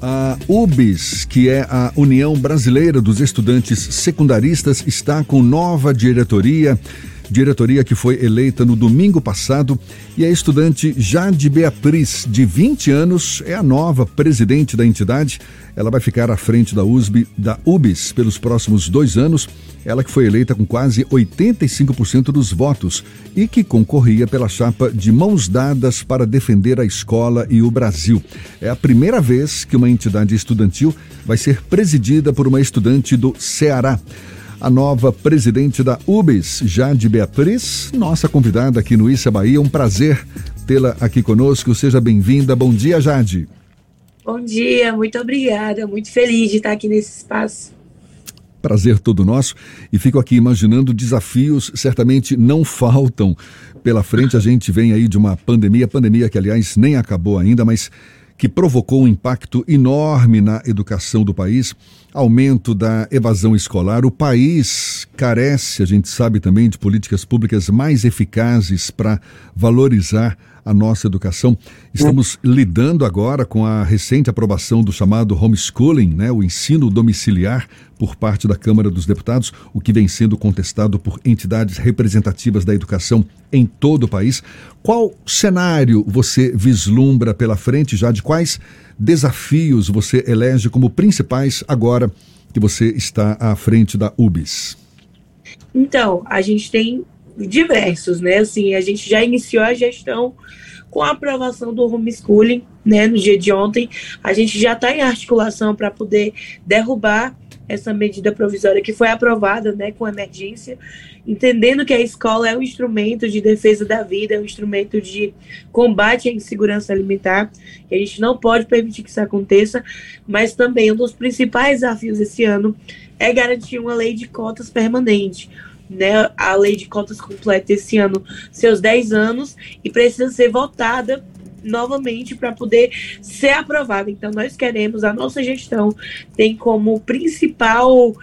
A UBS, que é a União Brasileira dos Estudantes Secundaristas, está com nova diretoria diretoria que foi eleita no domingo passado, e a estudante Jade Beatriz, de 20 anos, é a nova presidente da entidade. Ela vai ficar à frente da USB, da UBS pelos próximos dois anos. Ela que foi eleita com quase 85% dos votos e que concorria pela chapa de mãos dadas para defender a escola e o Brasil. É a primeira vez que uma entidade estudantil vai ser presidida por uma estudante do Ceará a nova presidente da UBS, Jade Beatriz, nossa convidada aqui no Issa Bahia. Um prazer tê-la aqui conosco. Seja bem-vinda. Bom dia, Jade. Bom dia, muito obrigada. Muito feliz de estar aqui nesse espaço. Prazer todo nosso. E fico aqui imaginando desafios, certamente não faltam pela frente. A gente vem aí de uma pandemia, pandemia que, aliás, nem acabou ainda, mas que provocou um impacto enorme na educação do país, aumento da evasão escolar. O país carece, a gente sabe também, de políticas públicas mais eficazes para valorizar a nossa educação. Estamos lidando agora com a recente aprovação do chamado homeschooling, né, o ensino domiciliar por parte da Câmara dos Deputados, o que vem sendo contestado por entidades representativas da educação em todo o país. Qual cenário você vislumbra pela frente já de quais desafios você elege como principais agora que você está à frente da UBS? Então, a gente tem diversos, né? Assim, a gente já iniciou a gestão com a aprovação do homeschooling, né, no dia de ontem. A gente já está em articulação para poder derrubar essa medida provisória que foi aprovada, né, com emergência, entendendo que a escola é um instrumento de defesa da vida, é um instrumento de combate à insegurança alimentar, que a gente não pode permitir que isso aconteça, mas também um dos principais desafios esse ano é garantir uma lei de cotas permanente né, a lei de cotas completa esse ano seus 10 anos e precisa ser votada novamente para poder ser aprovada. Então, nós queremos, a nossa gestão tem como principal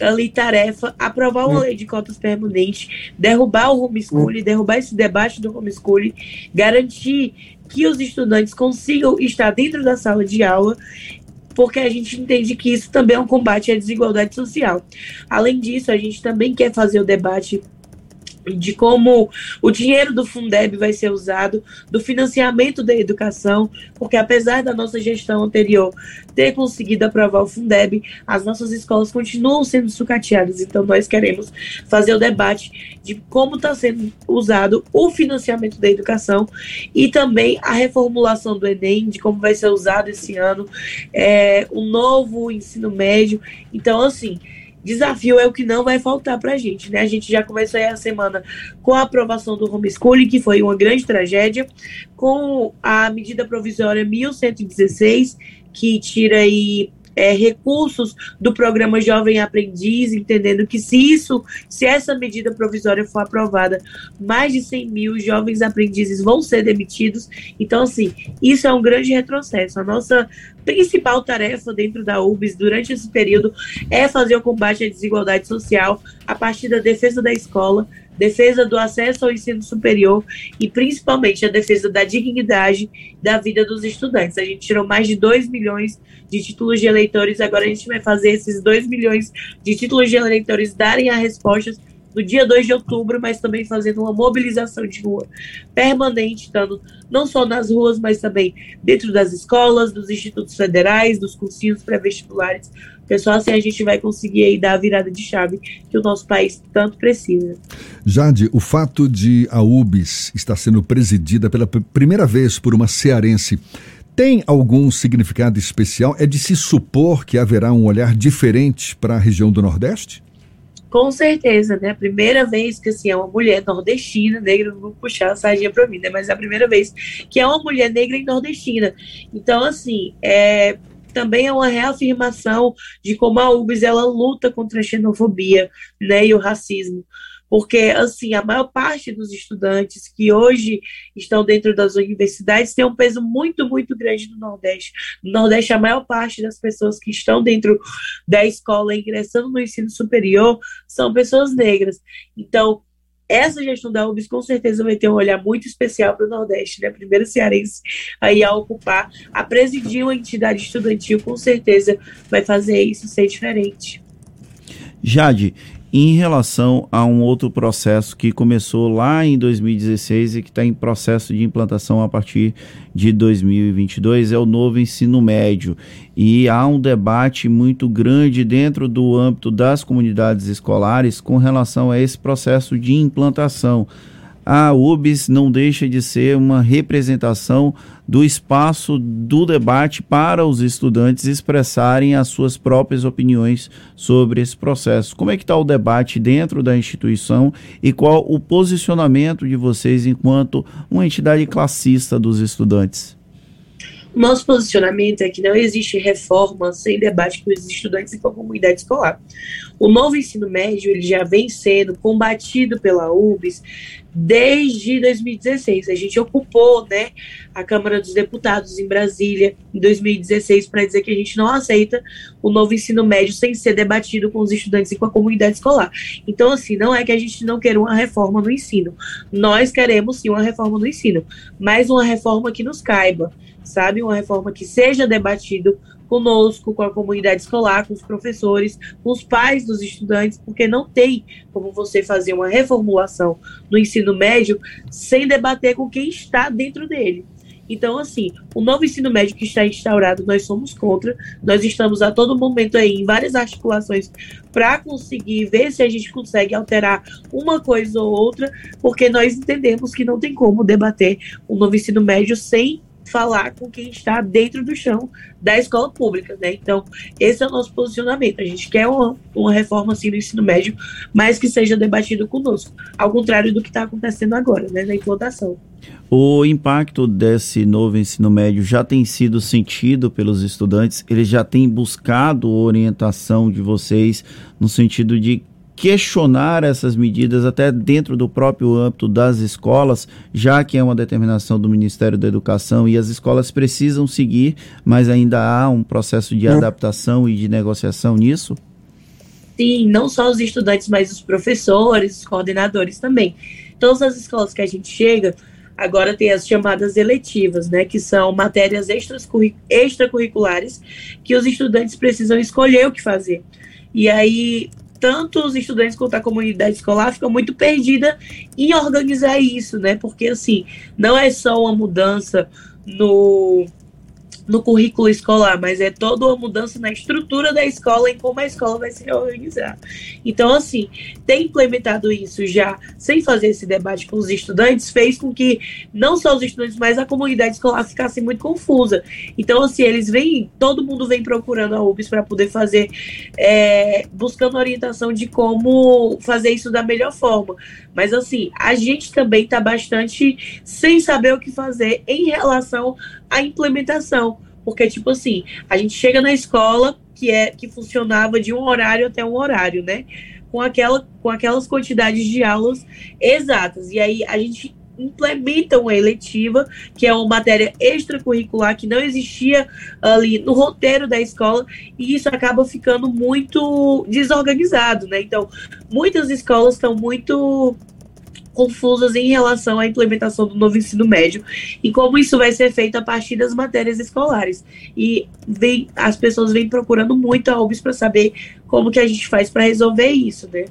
ali tarefa aprovar uma hum. lei de cotas permanente, derrubar o homeschooling, hum. derrubar esse debate do homeschooling, garantir que os estudantes consigam estar dentro da sala de aula porque a gente entende que isso também é um combate à desigualdade social. Além disso, a gente também quer fazer o debate de como o dinheiro do Fundeb vai ser usado, do financiamento da educação, porque apesar da nossa gestão anterior ter conseguido aprovar o Fundeb, as nossas escolas continuam sendo sucateadas. Então, nós queremos fazer o debate de como está sendo usado o financiamento da educação e também a reformulação do Enem, de como vai ser usado esse ano, é, o novo ensino médio. Então, assim desafio é o que não vai faltar para a gente, né? A gente já começou aí a semana com a aprovação do homeschooling, que foi uma grande tragédia, com a medida provisória 1116, que tira aí é, recursos do programa Jovem Aprendiz, entendendo que se isso, se essa medida provisória for aprovada, mais de 100 mil jovens aprendizes vão ser demitidos. Então, assim, isso é um grande retrocesso. A nossa principal tarefa dentro da UBS durante esse período é fazer o combate à desigualdade social a partir da defesa da escola, defesa do acesso ao ensino superior e principalmente a defesa da dignidade da vida dos estudantes. A gente tirou mais de 2 milhões de títulos de eleitores, agora a gente vai fazer esses 2 milhões de títulos de eleitores darem as respostas no dia 2 de outubro, mas também fazendo uma mobilização de rua permanente, estando não só nas ruas, mas também dentro das escolas, dos institutos federais, dos cursinhos pré-vestibulares. Pessoal, assim a gente vai conseguir aí dar a virada de chave que o nosso país tanto precisa. Jade, o fato de a UBS estar sendo presidida pela primeira vez por uma cearense tem algum significado especial? É de se supor que haverá um olhar diferente para a região do Nordeste? Com certeza, né? A primeira vez que assim, é uma mulher nordestina, negra, não vou puxar a sardinha para mim, né? Mas é a primeira vez que é uma mulher negra e nordestina. Então, assim, é, também é uma reafirmação de como a UBS ela luta contra a xenofobia né, e o racismo porque assim a maior parte dos estudantes que hoje estão dentro das universidades tem um peso muito muito grande no Nordeste. No Nordeste a maior parte das pessoas que estão dentro da escola ingressando no ensino superior são pessoas negras. Então essa gestão da UBS com certeza vai ter um olhar muito especial para o Nordeste, né? Primeiro cearense aí a ocupar, a presidir uma entidade estudantil, com certeza vai fazer isso ser diferente. Jade, em relação a um outro processo que começou lá em 2016 e que está em processo de implantação a partir de 2022, é o novo ensino médio. E há um debate muito grande dentro do âmbito das comunidades escolares com relação a esse processo de implantação a UBS não deixa de ser uma representação do espaço do debate para os estudantes expressarem as suas próprias opiniões sobre esse processo. Como é que está o debate dentro da instituição e qual o posicionamento de vocês enquanto uma entidade classista dos estudantes? Nosso posicionamento é que não existe reforma sem debate com os estudantes e com a comunidade escolar. O novo ensino médio ele já vem sendo combatido pela UBS desde 2016. A gente ocupou né, a Câmara dos Deputados em Brasília em 2016 para dizer que a gente não aceita o novo ensino médio sem ser debatido com os estudantes e com a comunidade escolar. Então, assim, não é que a gente não queira uma reforma no ensino. Nós queremos sim uma reforma no ensino, mas uma reforma que nos caiba sabe? Uma reforma que seja debatido conosco, com a comunidade escolar, com os professores, com os pais dos estudantes, porque não tem como você fazer uma reformulação no ensino médio sem debater com quem está dentro dele. Então, assim, o novo ensino médio que está instaurado, nós somos contra. Nós estamos a todo momento aí em várias articulações para conseguir ver se a gente consegue alterar uma coisa ou outra, porque nós entendemos que não tem como debater o novo ensino médio sem falar com quem está dentro do chão da escola pública, né? Então, esse é o nosso posicionamento. A gente quer uma, uma reforma assim no ensino médio, mas que seja debatido conosco, ao contrário do que está acontecendo agora, né, na implantação. O impacto desse novo ensino médio já tem sido sentido pelos estudantes, eles já têm buscado orientação de vocês no sentido de questionar essas medidas até dentro do próprio âmbito das escolas, já que é uma determinação do Ministério da Educação e as escolas precisam seguir, mas ainda há um processo de adaptação e de negociação nisso? Sim, não só os estudantes, mas os professores, os coordenadores também. Todas as escolas que a gente chega, agora tem as chamadas eletivas, né, que são matérias extracurriculares que os estudantes precisam escolher o que fazer. E aí tanto os estudantes quanto a comunidade escolar ficam muito perdida em organizar isso, né? Porque assim, não é só uma mudança no no currículo escolar, mas é toda uma mudança na estrutura da escola e como a escola vai se reorganizar. Então, assim, ter implementado isso já sem fazer esse debate com os estudantes fez com que não só os estudantes, mas a comunidade escolar ficasse muito confusa. Então, assim, eles vêm, todo mundo vem procurando a UBS para poder fazer, é, buscando orientação de como fazer isso da melhor forma. Mas, assim, a gente também está bastante sem saber o que fazer em relação à implementação. Porque, tipo assim, a gente chega na escola que é que funcionava de um horário até um horário, né? Com, aquela, com aquelas quantidades de aulas exatas. E aí a gente implementa uma eletiva, que é uma matéria extracurricular que não existia ali no roteiro da escola, e isso acaba ficando muito desorganizado, né? Então, muitas escolas estão muito confusas em relação à implementação do novo ensino médio e como isso vai ser feito a partir das matérias escolares. E vem, as pessoas vêm procurando muito a UBS para saber como que a gente faz para resolver isso, né?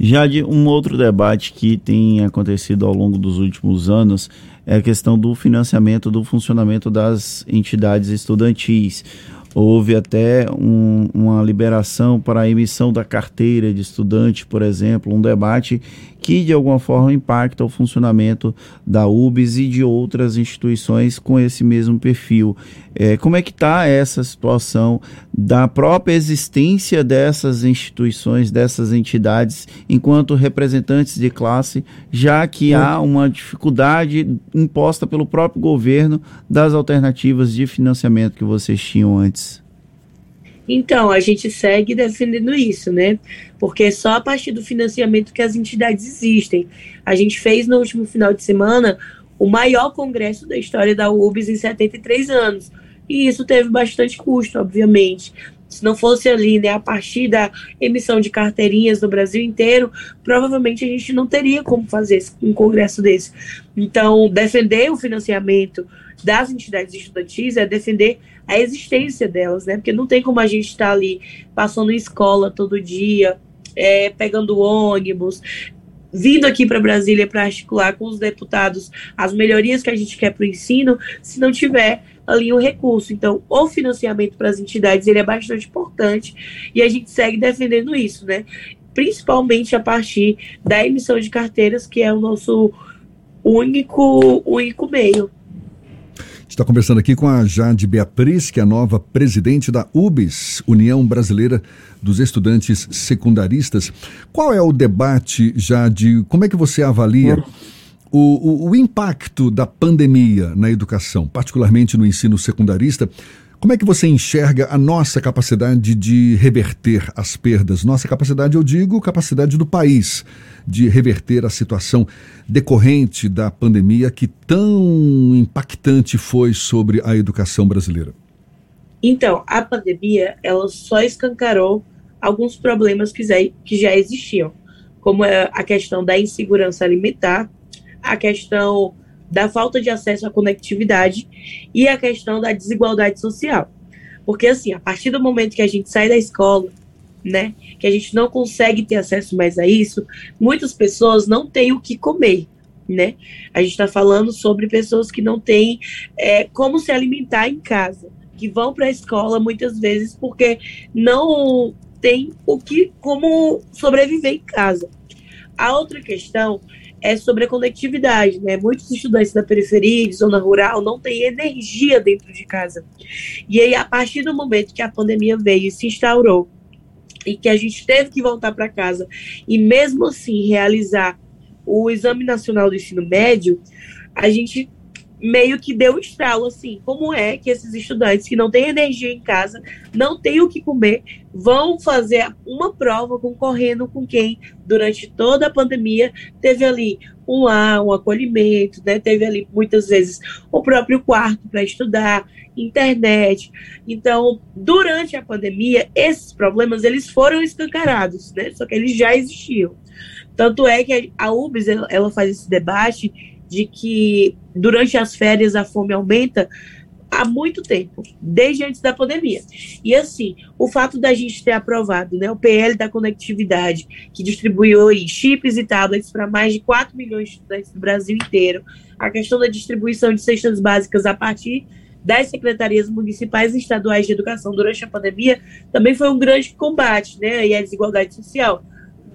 Já de um outro debate que tem acontecido ao longo dos últimos anos é a questão do financiamento do funcionamento das entidades estudantis. Houve até um, uma liberação para a emissão da carteira de estudante, por exemplo, um debate que de alguma forma impacta o funcionamento da UBS e de outras instituições com esse mesmo perfil. É, como é que está essa situação da própria existência dessas instituições, dessas entidades, enquanto representantes de classe, já que há uma dificuldade imposta pelo próprio governo das alternativas de financiamento que vocês tinham antes? Então, a gente segue defendendo isso, né? Porque é só a partir do financiamento que as entidades existem. A gente fez no último final de semana o maior congresso da história da UBS em 73 anos. E isso teve bastante custo, obviamente. Se não fosse ali, né, a partir da emissão de carteirinhas no Brasil inteiro, provavelmente a gente não teria como fazer um congresso desse. Então, defender o financiamento das entidades estudantis é defender a existência delas, né? Porque não tem como a gente estar tá ali passando escola todo dia, é, pegando ônibus, vindo aqui para Brasília para articular com os deputados as melhorias que a gente quer para o ensino, se não tiver ali um recurso. Então, o financiamento para as entidades ele é bastante importante e a gente segue defendendo isso, né? Principalmente a partir da emissão de carteiras, que é o nosso único, único meio. Está conversando aqui com a Jade Beatriz, que é a nova presidente da UBS, União Brasileira dos Estudantes Secundaristas. Qual é o debate, Jade? Como é que você avalia o, o, o impacto da pandemia na educação, particularmente no ensino secundarista? Como é que você enxerga a nossa capacidade de reverter as perdas? Nossa capacidade, eu digo, capacidade do país de reverter a situação decorrente da pandemia que tão impactante foi sobre a educação brasileira. Então, a pandemia, ela só escancarou alguns problemas que já, existiam, como a questão da insegurança alimentar, a questão da falta de acesso à conectividade e a questão da desigualdade social. Porque, assim, a partir do momento que a gente sai da escola, né, que a gente não consegue ter acesso mais a isso, muitas pessoas não têm o que comer, né? A gente está falando sobre pessoas que não têm é, como se alimentar em casa, que vão para a escola muitas vezes porque não tem o que como sobreviver em casa. A outra questão é sobre a conectividade, né? Muitos estudantes da periferia, de zona rural, não têm energia dentro de casa. E aí, a partir do momento que a pandemia veio e se instaurou, e que a gente teve que voltar para casa, e mesmo assim realizar o Exame Nacional do Ensino Médio, a gente meio que deu um estralo, assim, como é que esses estudantes que não têm energia em casa, não têm o que comer, vão fazer uma prova concorrendo com quem, durante toda a pandemia, teve ali um lar, um acolhimento, né? Teve ali, muitas vezes, o próprio quarto para estudar, internet. Então, durante a pandemia, esses problemas, eles foram escancarados, né? Só que eles já existiam. Tanto é que a UBS, ela faz esse debate de que durante as férias a fome aumenta há muito tempo, desde antes da pandemia. E assim, o fato da gente ter aprovado né, o PL da conectividade, que distribuiu chips e tablets para mais de 4 milhões de estudantes do Brasil inteiro, a questão da distribuição de cestas básicas a partir das secretarias municipais e estaduais de educação durante a pandemia, também foi um grande combate, né, e a desigualdade social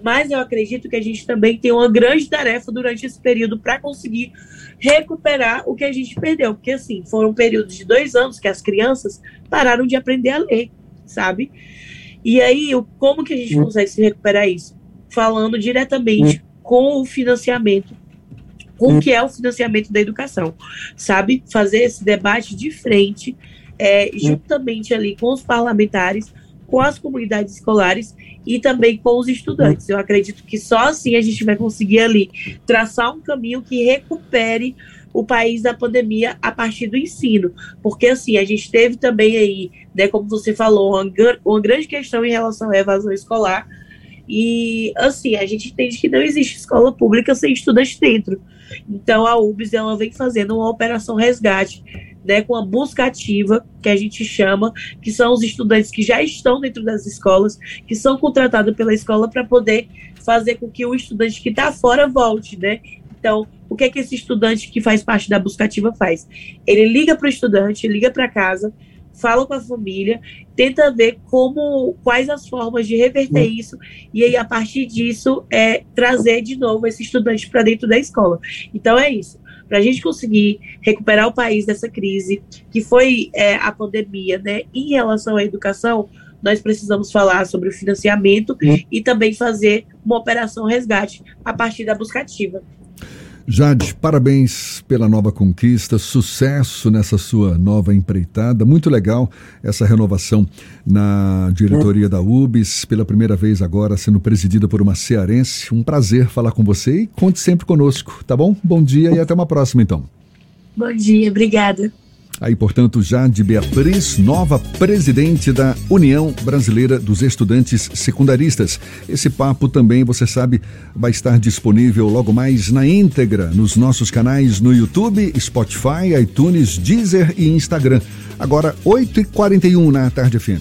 mas eu acredito que a gente também tem uma grande tarefa durante esse período para conseguir recuperar o que a gente perdeu, porque assim, foram períodos de dois anos que as crianças pararam de aprender a ler, sabe? E aí, como que a gente consegue se recuperar isso? Falando diretamente com o financiamento, com o que é o financiamento da educação, sabe? Fazer esse debate de frente, é, juntamente ali com os parlamentares, com as comunidades escolares e também com os estudantes. Eu acredito que só assim a gente vai conseguir ali traçar um caminho que recupere o país da pandemia a partir do ensino. Porque assim, a gente teve também aí, né, como você falou, uma, uma grande questão em relação à evasão escolar. E assim, a gente entende que não existe escola pública sem estudante dentro. Então a UBS ela vem fazendo uma operação resgate né, com a busca ativa, que a gente chama, que são os estudantes que já estão dentro das escolas, que são contratados pela escola para poder fazer com que o estudante que está fora volte, né? Então, o que é que esse estudante que faz parte da busca ativa faz? Ele liga para o estudante, liga para casa, fala com a família, tenta ver como quais as formas de reverter hum. isso e aí a partir disso é trazer de novo esse estudante para dentro da escola. Então é isso para a gente conseguir recuperar o país dessa crise, que foi é, a pandemia, né? Em relação à educação, nós precisamos falar sobre o financiamento uhum. e também fazer uma operação resgate a partir da buscativa. Jade, parabéns pela nova conquista, sucesso nessa sua nova empreitada. Muito legal essa renovação na diretoria da UBS, pela primeira vez agora sendo presidida por uma cearense. Um prazer falar com você e conte sempre conosco, tá bom? Bom dia e até uma próxima então. Bom dia, obrigada. Aí, portanto, Jade Beatriz, nova presidente da União Brasileira dos Estudantes Secundaristas. Esse papo também, você sabe, vai estar disponível logo mais na íntegra nos nossos canais no YouTube, Spotify, iTunes, Deezer e Instagram. Agora, 8h41 na tarde fina.